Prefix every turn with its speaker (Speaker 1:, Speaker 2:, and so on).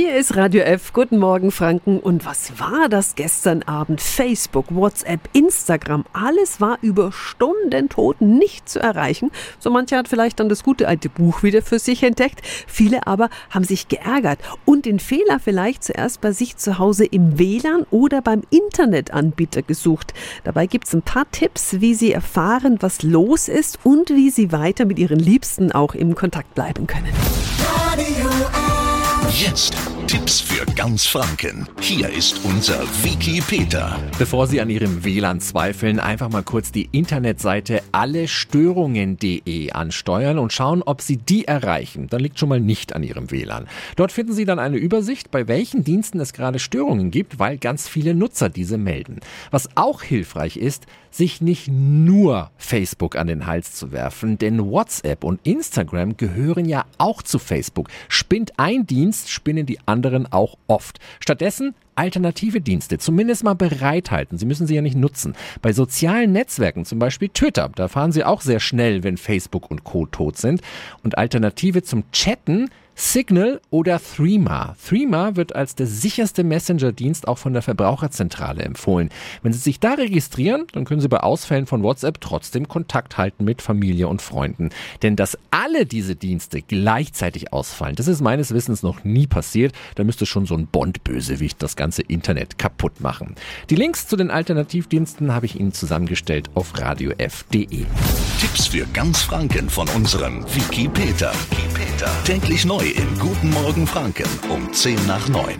Speaker 1: Hier ist Radio F. Guten Morgen, Franken. Und was war das gestern Abend? Facebook, WhatsApp, Instagram, alles war über Stunden tot nicht zu erreichen. So mancher hat vielleicht dann das gute alte Buch wieder für sich entdeckt. Viele aber haben sich geärgert und den Fehler vielleicht zuerst bei sich zu Hause im WLAN oder beim Internetanbieter gesucht. Dabei gibt es ein paar Tipps, wie Sie erfahren, was los ist und wie Sie weiter mit Ihren Liebsten auch im Kontakt bleiben können.
Speaker 2: Jetzt Tipps für ganz Franken. Hier ist unser Wiki Peter.
Speaker 3: Bevor Sie an Ihrem WLAN zweifeln, einfach mal kurz die Internetseite allestörungen.de ansteuern und schauen, ob Sie die erreichen. Dann liegt schon mal nicht an Ihrem WLAN. Dort finden Sie dann eine Übersicht, bei welchen Diensten es gerade Störungen gibt, weil ganz viele Nutzer diese melden. Was auch hilfreich ist, sich nicht nur Facebook an den Hals zu werfen, denn WhatsApp und Instagram gehören ja auch zu Facebook. Spinnt ein Dienst, spinnen die anderen auch oft. Stattdessen alternative Dienste zumindest mal bereithalten. Sie müssen sie ja nicht nutzen. Bei sozialen Netzwerken, zum Beispiel Twitter, da fahren sie auch sehr schnell, wenn Facebook und Co. tot sind. Und Alternative zum Chatten Signal oder Threema. Threema wird als der sicherste Messenger-Dienst auch von der Verbraucherzentrale empfohlen. Wenn Sie sich da registrieren, dann können Sie bei Ausfällen von WhatsApp trotzdem Kontakt halten mit Familie und Freunden. Denn dass alle diese Dienste gleichzeitig ausfallen, das ist meines Wissens noch nie passiert. Da müsste schon so ein Bond-Bösewicht das ganze Internet kaputt machen. Die Links zu den Alternativdiensten habe ich Ihnen zusammengestellt auf radiof.de.
Speaker 2: Tipps für ganz Franken von unserem Wiki Peter. Wiki Peter. Täglich neu in Guten Morgen Franken um 10 nach 9.